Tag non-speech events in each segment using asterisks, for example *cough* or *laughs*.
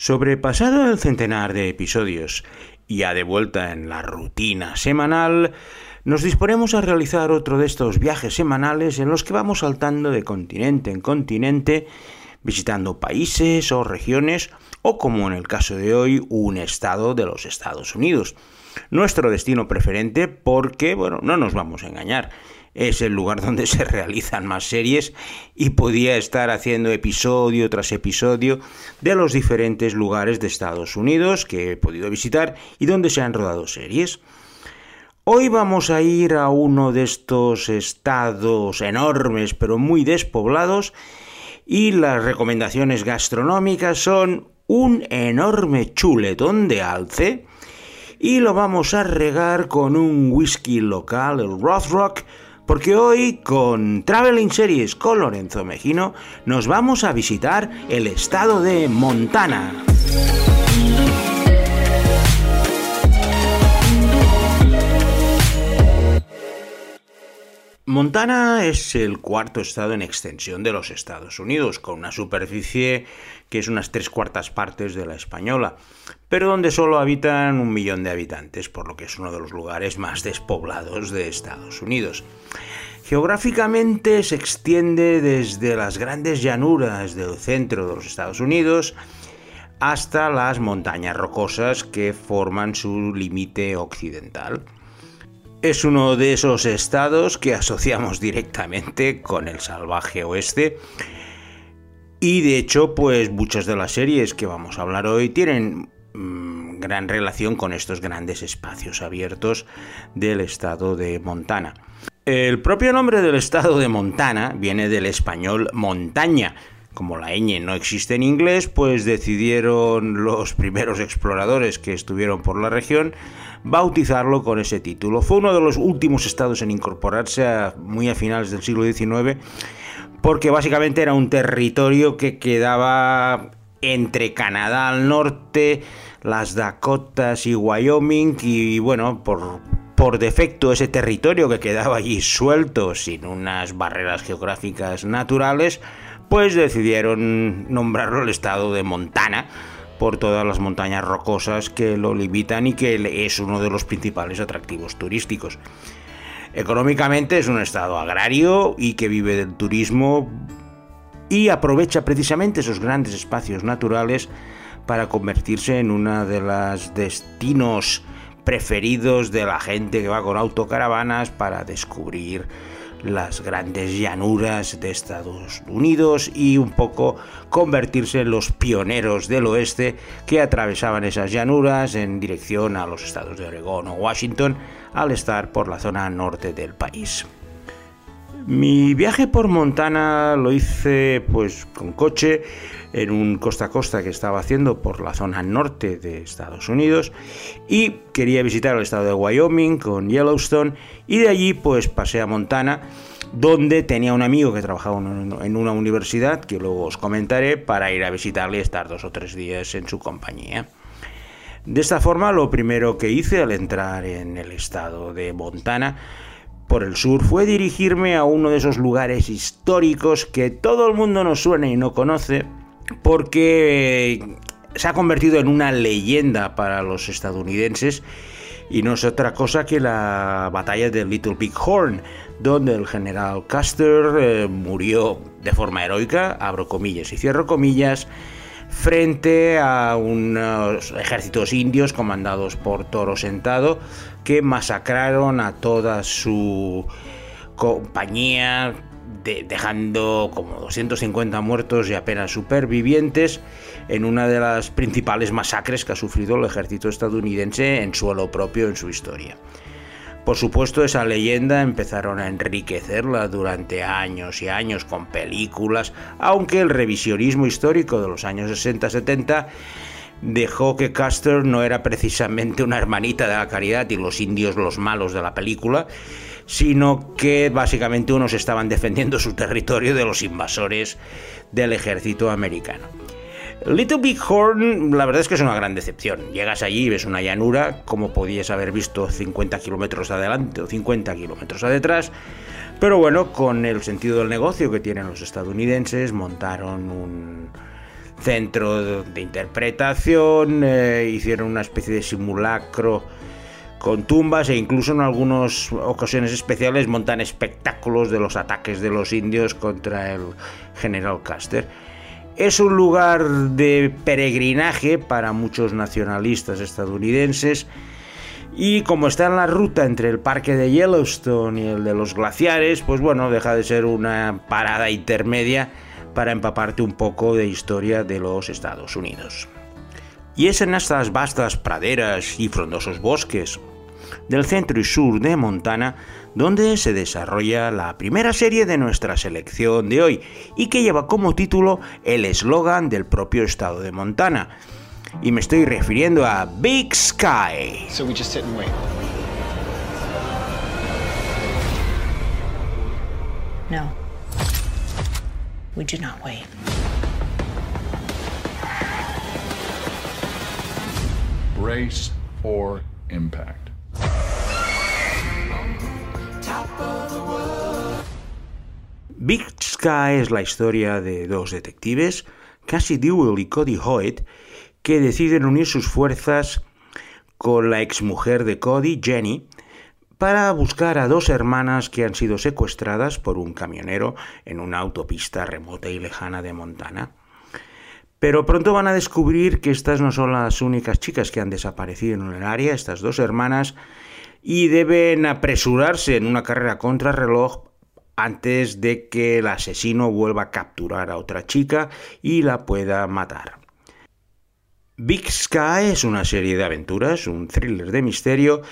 Sobrepasado el centenar de episodios y ya de vuelta en la rutina semanal, nos disponemos a realizar otro de estos viajes semanales en los que vamos saltando de continente en continente, visitando países o regiones, o como en el caso de hoy, un estado de los Estados Unidos. Nuestro destino preferente porque, bueno, no nos vamos a engañar, es el lugar *laughs* donde se realizan más series y podía estar haciendo episodio tras episodio de los diferentes lugares de Estados Unidos que he podido visitar y donde se han rodado series. Hoy vamos a ir a uno de estos estados enormes pero muy despoblados y las recomendaciones gastronómicas son un enorme chuletón de alce y lo vamos a regar con un whisky local, el Rothrock, porque hoy con Traveling Series con Lorenzo Mejino nos vamos a visitar el estado de Montana. Montana es el cuarto estado en extensión de los Estados Unidos, con una superficie que es unas tres cuartas partes de la española, pero donde solo habitan un millón de habitantes, por lo que es uno de los lugares más despoblados de Estados Unidos. Geográficamente se extiende desde las grandes llanuras del centro de los Estados Unidos hasta las montañas rocosas que forman su límite occidental. Es uno de esos estados que asociamos directamente con el salvaje oeste. Y de hecho, pues muchas de las series que vamos a hablar hoy tienen mm, gran relación con estos grandes espacios abiertos del estado de Montana. El propio nombre del estado de Montana viene del español montaña. Como la ñ no existe en inglés, pues decidieron los primeros exploradores que estuvieron por la región bautizarlo con ese título. Fue uno de los últimos estados en incorporarse muy a finales del siglo XIX porque básicamente era un territorio que quedaba entre Canadá al norte, las Dakotas y Wyoming y bueno, por, por defecto ese territorio que quedaba allí suelto sin unas barreras geográficas naturales, pues decidieron nombrarlo el estado de Montana por todas las montañas rocosas que lo limitan y que es uno de los principales atractivos turísticos. Económicamente es un estado agrario y que vive del turismo y aprovecha precisamente esos grandes espacios naturales para convertirse en uno de los destinos preferidos de la gente que va con autocaravanas para descubrir las grandes llanuras de Estados Unidos y un poco convertirse en los pioneros del oeste que atravesaban esas llanuras en dirección a los estados de Oregón o Washington al estar por la zona norte del país. Mi viaje por Montana lo hice pues con coche en un costa a costa que estaba haciendo por la zona norte de Estados Unidos y quería visitar el estado de Wyoming con Yellowstone y de allí pues pasé a Montana donde tenía un amigo que trabajaba en una universidad que luego os comentaré para ir a visitarle y estar dos o tres días en su compañía. De esta forma lo primero que hice al entrar en el estado de Montana por el sur fue dirigirme a uno de esos lugares históricos que todo el mundo nos suena y no conoce, porque se ha convertido en una leyenda para los estadounidenses y no es otra cosa que la batalla de Little Big Horn, donde el general Custer eh, murió de forma heroica, abro comillas y cierro comillas, frente a unos ejércitos indios comandados por Toro Sentado que masacraron a toda su compañía, dejando como 250 muertos y apenas supervivientes en una de las principales masacres que ha sufrido el ejército estadounidense en suelo propio en su historia. Por supuesto, esa leyenda empezaron a enriquecerla durante años y años con películas, aunque el revisionismo histórico de los años 60-70 dejó que Custer no era precisamente una hermanita de la caridad y los indios los malos de la película, sino que básicamente unos estaban defendiendo su territorio de los invasores del ejército americano. Little Big Horn, la verdad es que es una gran decepción. Llegas allí y ves una llanura, como podías haber visto 50 kilómetros adelante o 50 kilómetros atrás. Pero bueno, con el sentido del negocio que tienen los estadounidenses, montaron un centro de interpretación, eh, hicieron una especie de simulacro con tumbas e incluso en algunas ocasiones especiales montan espectáculos de los ataques de los indios contra el general Custer. Es un lugar de peregrinaje para muchos nacionalistas estadounidenses y como está en la ruta entre el parque de Yellowstone y el de los glaciares, pues bueno, deja de ser una parada intermedia para empaparte un poco de historia de los Estados Unidos. Y es en estas vastas praderas y frondosos bosques del centro y sur de Montana donde se desarrolla la primera serie de nuestra selección de hoy y que lleva como título el eslogan del propio estado de Montana. Y me estoy refiriendo a Big Sky. No. We do not wait. Brace for impact. Big Sky es la historia de dos detectives, Cassie Dewey y Cody Hoyt, que deciden unir sus fuerzas con la exmujer de Cody, Jenny, para buscar a dos hermanas que han sido secuestradas por un camionero en una autopista remota y lejana de Montana. Pero pronto van a descubrir que estas no son las únicas chicas que han desaparecido en el área, estas dos hermanas, y deben apresurarse en una carrera contra reloj antes de que el asesino vuelva a capturar a otra chica y la pueda matar. Big Sky es una serie de aventuras, un thriller de misterio,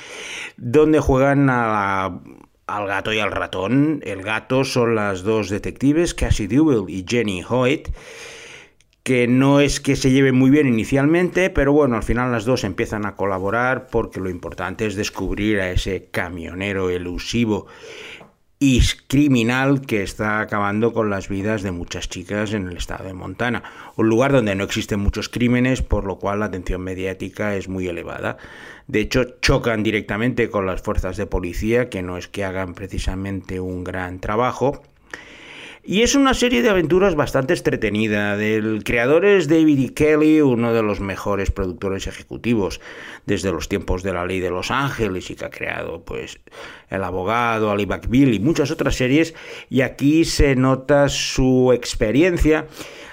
donde juegan al gato y al ratón. El gato son las dos detectives, Cassie Dewey y Jenny Hoyt, que no es que se lleven muy bien inicialmente, pero bueno, al final las dos empiezan a colaborar porque lo importante es descubrir a ese camionero elusivo y criminal que está acabando con las vidas de muchas chicas en el estado de Montana, un lugar donde no existen muchos crímenes, por lo cual la atención mediática es muy elevada. De hecho, chocan directamente con las fuerzas de policía, que no es que hagan precisamente un gran trabajo, y es una serie de aventuras bastante entretenida. El creador es David E. Kelly, uno de los mejores productores ejecutivos desde los tiempos de la Ley de Los Ángeles y que ha creado pues El Abogado, Ali y muchas otras series. Y aquí se nota su experiencia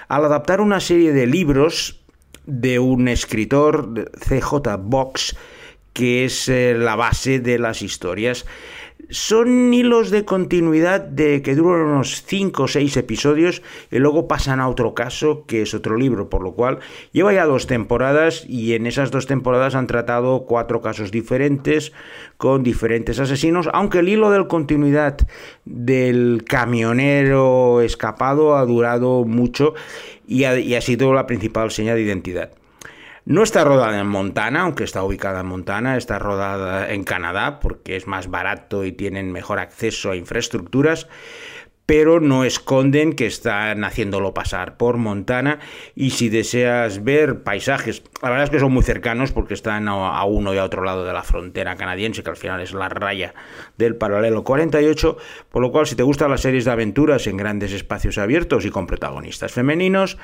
al adaptar una serie de libros de un escritor, CJ Box, que es eh, la base de las historias son hilos de continuidad de que duran unos 5 o 6 episodios y luego pasan a otro caso que es otro libro, por lo cual lleva ya dos temporadas y en esas dos temporadas han tratado cuatro casos diferentes con diferentes asesinos, aunque el hilo de continuidad del camionero escapado ha durado mucho y ha, y ha sido la principal señal de identidad. No está rodada en Montana, aunque está ubicada en Montana, está rodada en Canadá porque es más barato y tienen mejor acceso a infraestructuras, pero no esconden que están haciéndolo pasar por Montana. Y si deseas ver paisajes, la verdad es que son muy cercanos porque están a uno y a otro lado de la frontera canadiense, que al final es la raya del paralelo 48, por lo cual si te gustan las series de aventuras en grandes espacios abiertos y con protagonistas femeninos,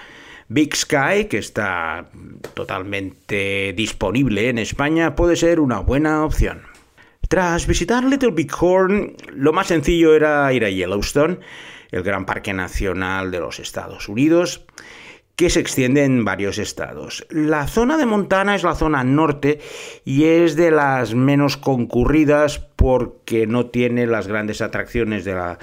Big Sky, que está totalmente disponible en España, puede ser una buena opción. Tras visitar Little Big Horn, lo más sencillo era ir a Yellowstone, el gran parque nacional de los Estados Unidos, que se extiende en varios estados. La zona de Montana es la zona norte y es de las menos concurridas porque no tiene las grandes atracciones de la,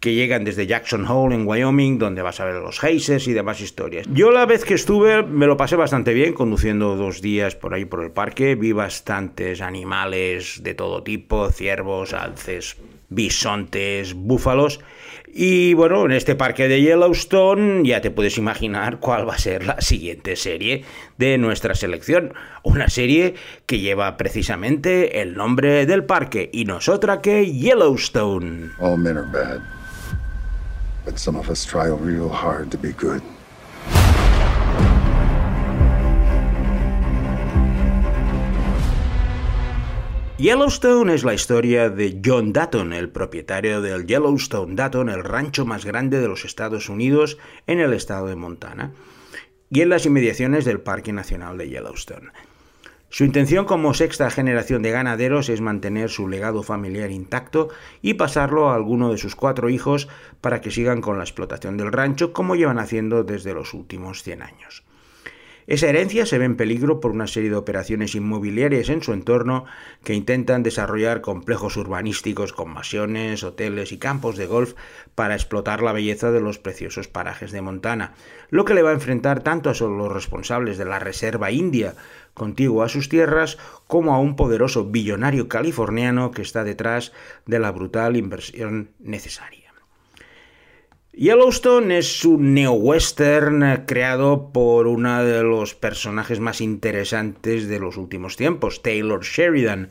que llegan desde Jackson Hole en Wyoming, donde vas a ver los geysers y demás historias. Yo la vez que estuve me lo pasé bastante bien conduciendo dos días por ahí por el parque, vi bastantes animales de todo tipo, ciervos, alces, bisontes, búfalos. Y bueno, en este parque de Yellowstone ya te puedes imaginar cuál va a ser la siguiente serie de nuestra selección. Una serie que lleva precisamente el nombre del parque y no que Yellowstone. All men bad. Some of us try real hard to be good. Yellowstone es la historia de John Dutton, el propietario del Yellowstone Dutton, el rancho más grande de los Estados Unidos en el estado de Montana. y en las inmediaciones del Parque Nacional de Yellowstone. Su intención como sexta generación de ganaderos es mantener su legado familiar intacto y pasarlo a alguno de sus cuatro hijos para que sigan con la explotación del rancho como llevan haciendo desde los últimos 100 años. Esa herencia se ve en peligro por una serie de operaciones inmobiliarias en su entorno que intentan desarrollar complejos urbanísticos con mansiones, hoteles y campos de golf para explotar la belleza de los preciosos parajes de Montana, lo que le va a enfrentar tanto a los responsables de la Reserva India contigua a sus tierras como a un poderoso billonario californiano que está detrás de la brutal inversión necesaria. Yellowstone es un neo-western creado por uno de los personajes más interesantes de los últimos tiempos, Taylor Sheridan,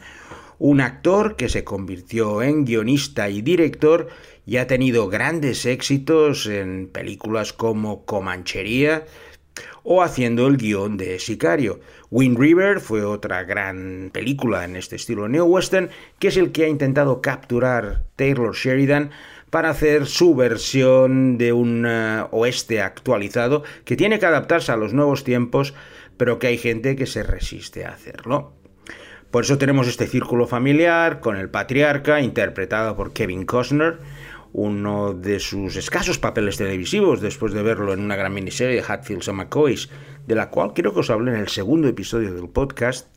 un actor que se convirtió en guionista y director y ha tenido grandes éxitos en películas como Comanchería o haciendo el guion de Sicario. Wind River fue otra gran película en este estilo neo-western, que es el que ha intentado capturar Taylor Sheridan para hacer su versión de un eh, oeste actualizado que tiene que adaptarse a los nuevos tiempos, pero que hay gente que se resiste a hacerlo. Por eso tenemos este círculo familiar con el patriarca, interpretado por Kevin Costner, uno de sus escasos papeles televisivos después de verlo en una gran miniserie de Hatfields and McCoys, de la cual creo que os hablé en el segundo episodio del podcast.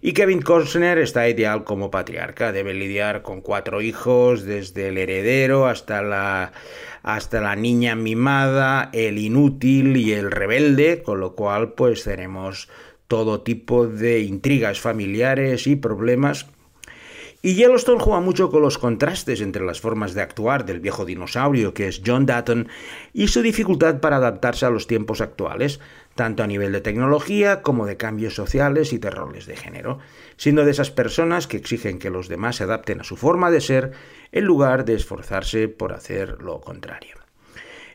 Y Kevin Costner está ideal como patriarca, debe lidiar con cuatro hijos, desde el heredero hasta la, hasta la niña mimada, el inútil y el rebelde, con lo cual pues tenemos todo tipo de intrigas familiares y problemas y Yellowstone juega mucho con los contrastes entre las formas de actuar del viejo dinosaurio que es John Dutton y su dificultad para adaptarse a los tiempos actuales, tanto a nivel de tecnología como de cambios sociales y de de género, siendo de esas personas que exigen que los demás se adapten a su forma de ser en lugar de esforzarse por hacer lo contrario.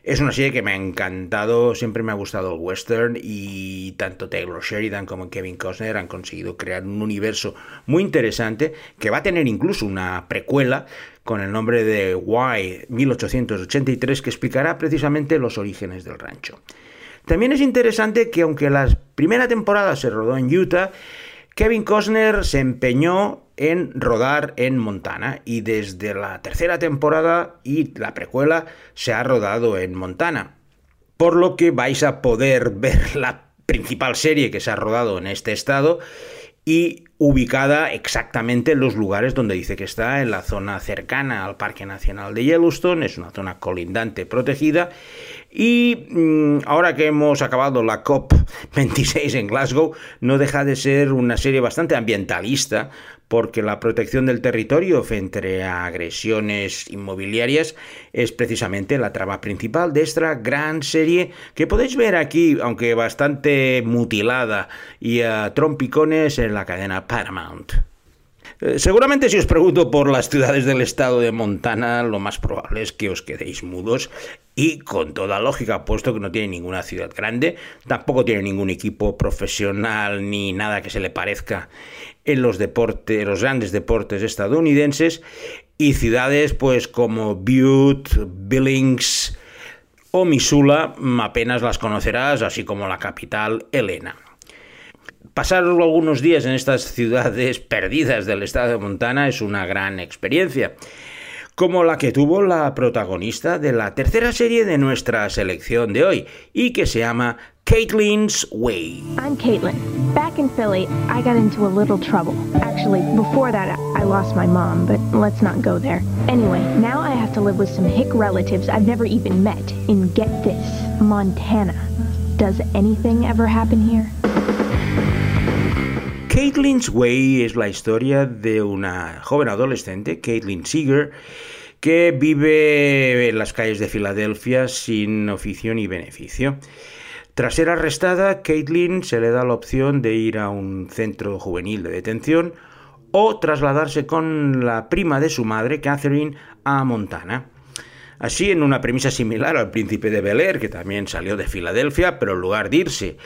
Es una serie que me ha encantado, siempre me ha gustado el western y tanto Taylor Sheridan como Kevin Costner han conseguido crear un universo muy interesante que va a tener incluso una precuela con el nombre de Y 1883 que explicará precisamente los orígenes del rancho. También es interesante que aunque la primera temporada se rodó en Utah, Kevin Costner se empeñó en rodar en Montana y desde la tercera temporada y la precuela se ha rodado en Montana. Por lo que vais a poder *laughs* ver la principal serie que se ha rodado en este estado y ubicada exactamente en los lugares donde dice que está, en la zona cercana al Parque Nacional de Yellowstone, es una zona colindante protegida y mm, ahora que hemos acabado la COP26 *laughs* en Glasgow, no deja de ser una serie bastante ambientalista porque la protección del territorio frente a agresiones inmobiliarias es precisamente la trama principal de esta gran serie que podéis ver aquí, aunque bastante mutilada y a trompicones en la cadena Paramount. Eh, seguramente si os pregunto por las ciudades del estado de Montana, lo más probable es que os quedéis mudos y con toda lógica, puesto que no tiene ninguna ciudad grande, tampoco tiene ningún equipo profesional ni nada que se le parezca en los deportes, los grandes deportes estadounidenses y ciudades pues como Butte, Billings o Missoula apenas las conocerás, así como la capital Helena. Pasar algunos días en estas ciudades perdidas del estado de Montana es una gran experiencia como la que tuvo la protagonista de la tercera serie de nuestra selección de hoy y que se llama Caitlin's Way. I'm Caitlin. Back in Philly, I got into a little trouble. Actually, before that, I lost my mom, but let's not go there. Anyway, now I have to live with some hick relatives I've never even met in, get this, Montana. Does anything ever happen here? Caitlin's Way es la historia de una joven adolescente, Caitlin Seeger, que vive en las calles de Filadelfia sin oficio ni beneficio. Tras ser arrestada, Caitlin se le da la opción de ir a un centro juvenil de detención o trasladarse con la prima de su madre, Catherine, a Montana. Así, en una premisa similar al príncipe de Bel Air, que también salió de Filadelfia, pero en lugar de irse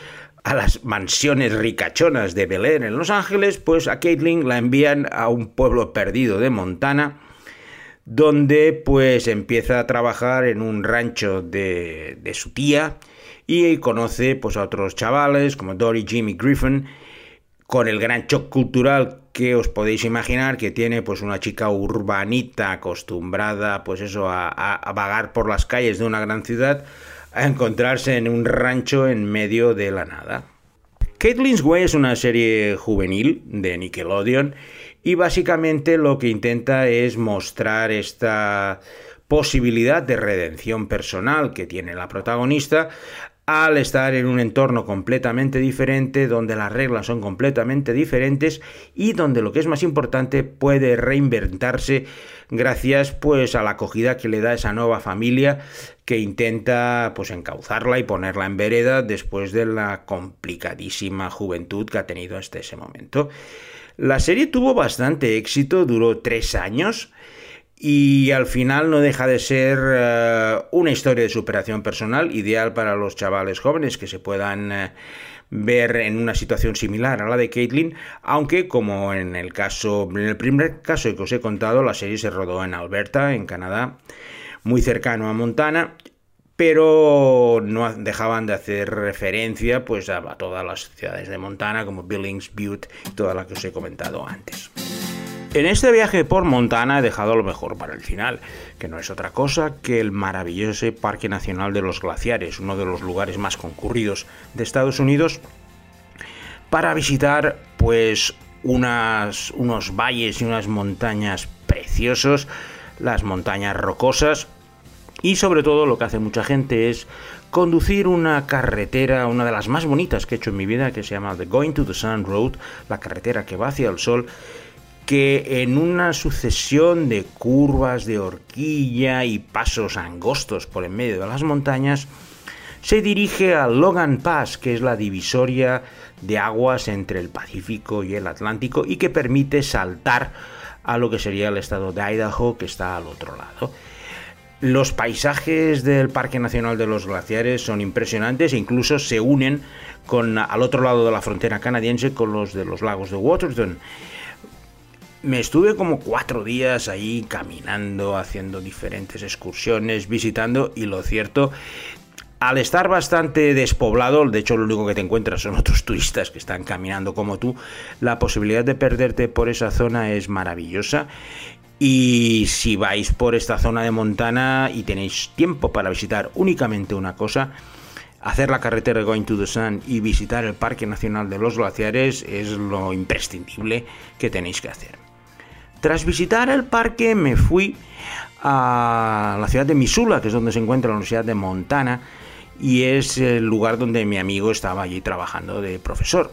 a las mansiones ricachonas de Belén en Los Ángeles, pues a Caitlin la envían a un pueblo perdido de Montana, donde pues empieza a trabajar en un rancho de, de su tía y conoce pues, a otros chavales como Dory, Jimmy Griffin, con el gran shock cultural que os podéis imaginar que tiene pues una chica urbanita acostumbrada pues eso a, a, vagar por las calles de una gran ciudad a encontrarse en un rancho en medio de la nada. Caitlin's Way es una serie juvenil de Nickelodeon y básicamente lo que intenta es mostrar esta posibilidad de redención personal que tiene la protagonista al estar en un entorno completamente diferente, donde las reglas son completamente diferentes y donde lo que es más importante puede reinventarse gracias pues a la acogida que le da esa nueva familia que intenta pues encauzarla y ponerla en vereda después de la complicadísima juventud que ha tenido hasta ese momento. La serie tuvo bastante éxito, duró tres años y al final no deja de ser eh, una historia de superación personal ideal para los chavales jóvenes que se puedan eh, ver en una situación similar a la de Caitlin, aunque como en el caso en el primer caso que os he contado, la serie se rodó en Alberta, en Canadá, muy cercano a Montana, pero no dejaban de hacer referencia pues a, a todas las ciudades de Montana como Billings, Butte y todas las que os he comentado antes. En este viaje por Montana he dejado lo mejor para el final, que no es otra cosa que el maravilloso Parque Nacional de los Glaciares, uno de los lugares más concurridos de Estados Unidos, para visitar pues unas, unos valles y unas montañas preciosos, las montañas rocosas, y sobre todo lo que hace mucha gente es conducir una carretera, una de las más bonitas que he hecho en mi vida, que se llama The Going to the Sun Road, la carretera que va hacia el sol, que en una sucesión de curvas de horquilla y pasos angostos por en medio de las montañas, se dirige a Logan Pass, que es la divisoria de aguas entre el Pacífico y el Atlántico y que permite saltar a lo que sería el estado de Idaho, que está al otro lado. Los paisajes del Parque Nacional de los Glaciares son impresionantes e incluso se unen con al otro lado de la frontera canadiense con los de los lagos de Waterton me estuve como cuatro días ahí caminando, haciendo diferentes excursiones, visitando y lo cierto, al estar bastante despoblado, de hecho lo único que te encuentras son otros *laughs* turistas que están caminando como tú, la posibilidad de perderte por esa zona es maravillosa. Y si vais por esta zona de Montana y tenéis tiempo para visitar únicamente una cosa, hacer la carretera Going to the Sun y visitar el Parque Nacional de los Glaciares es lo imprescindible que tenéis que hacer. Tras visitar el parque me fui a la ciudad de Missoula, que es donde se encuentra la Universidad de Montana, y es el lugar donde mi amigo estaba allí trabajando de profesor.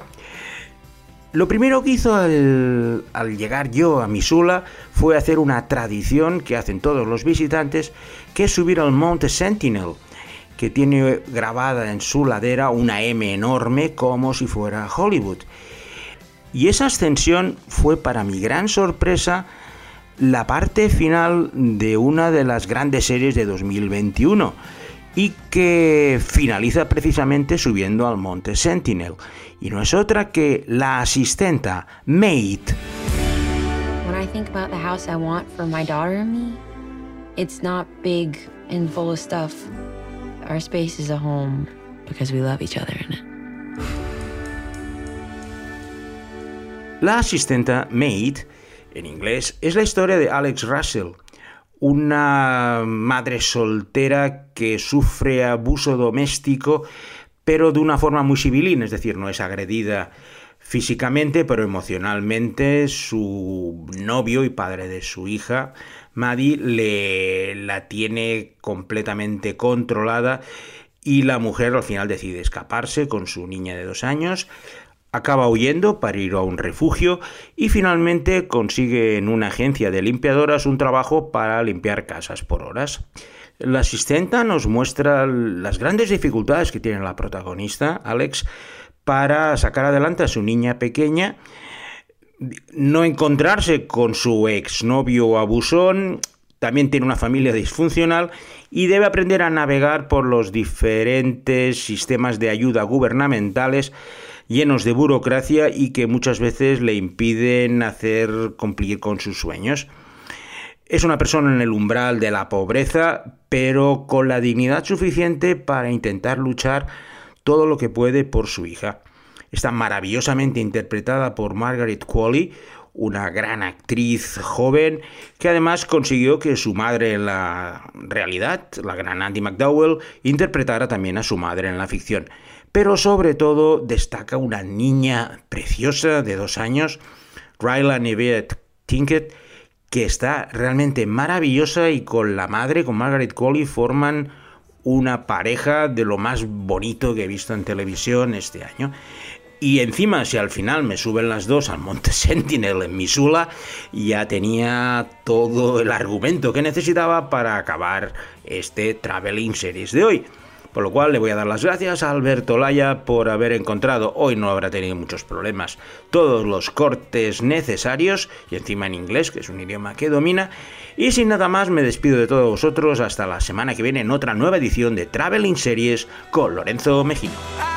Lo primero que hizo al, llegar yo a Missoula fue hacer una tradición que hacen todos los visitantes, que es subir al Monte Sentinel, que tiene grabada en su ladera una M enorme como si fuera Hollywood. Y esa ascensión fue para mi gran sorpresa la parte final de una de las grandes series de 2021 y que finaliza precisamente subiendo al monte Sentinel. Y no es otra que la asistenta Mate. When I think about the house I want for my daughter and me, it's not big and full of stuff. Our space is a home because we love each other in it. La asistenta Maid, en inglés, es la historia de Alex Russell, una madre soltera que sufre abuso doméstico, pero de una forma muy civilín, es decir, no es agredida físicamente, pero emocionalmente su novio y padre de su hija, Maddie, le, la tiene completamente controlada y la mujer al final decide escaparse con su niña de dos años, acaba huyendo para ir a un refugio y finalmente consigue en una agencia de limpiadoras un trabajo para limpiar casas por horas. La asistenta nos muestra las grandes dificultades que tiene la protagonista, Alex, para sacar adelante a su niña pequeña, no encontrarse con su exnovio abusón, también tiene una familia disfuncional y debe aprender a navegar por los diferentes sistemas de ayuda gubernamentales llenos de burocracia y que muchas veces le impiden hacer cumplir con sus sueños. Es una persona en el umbral de la pobreza, pero con la dignidad suficiente para intentar luchar todo lo que puede por su hija. Está maravillosamente interpretada por Margaret Qualley, una gran actriz joven que además consiguió que su madre en la realidad, la gran Andy McDowell, interpretara también a su madre en la ficción. Pero sobre todo destaca una niña preciosa de dos años, Rylan Yvette Tinkett, que está realmente maravillosa y con la madre, con Margaret Qualley, forman una pareja de lo más bonito que he visto en televisión este año. Y encima, si al final me suben las dos al Monte *laughs* Sentinel en Missoula, ya tenía todo el argumento que necesitaba para acabar este Traveling Series de hoy. Por lo cual le voy a dar las gracias a Alberto Laya por haber encontrado, hoy no habrá tenido muchos problemas, todos los cortes necesarios, y encima en inglés, que es un idioma que domina. Y sin nada más, me despido de todos vosotros hasta la semana que viene en otra nueva edición de Traveling Series con Lorenzo Mejino.